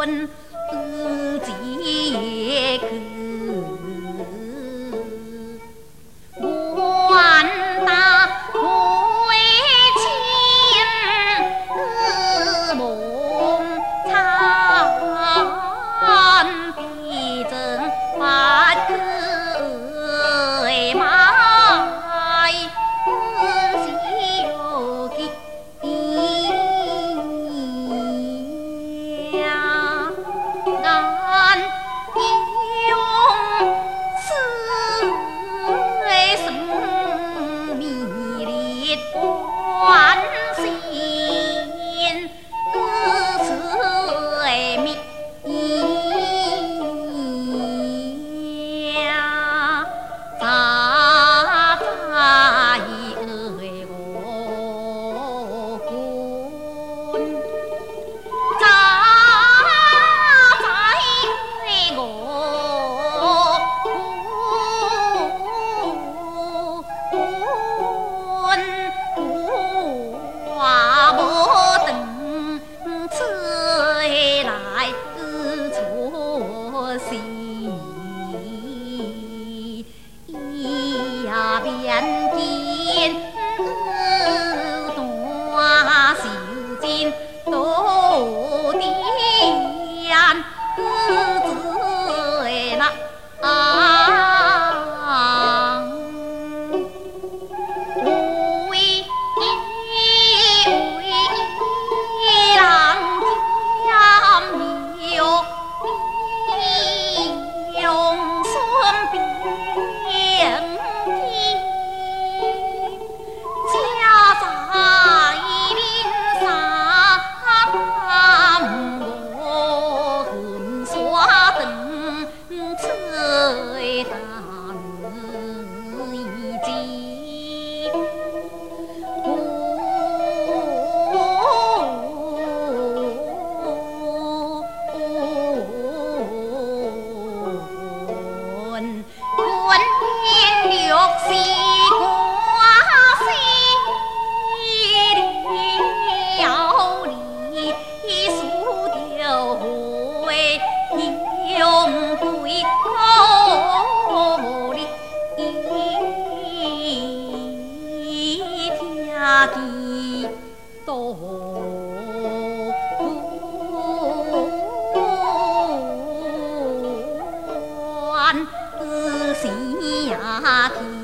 one 自古古官官变色。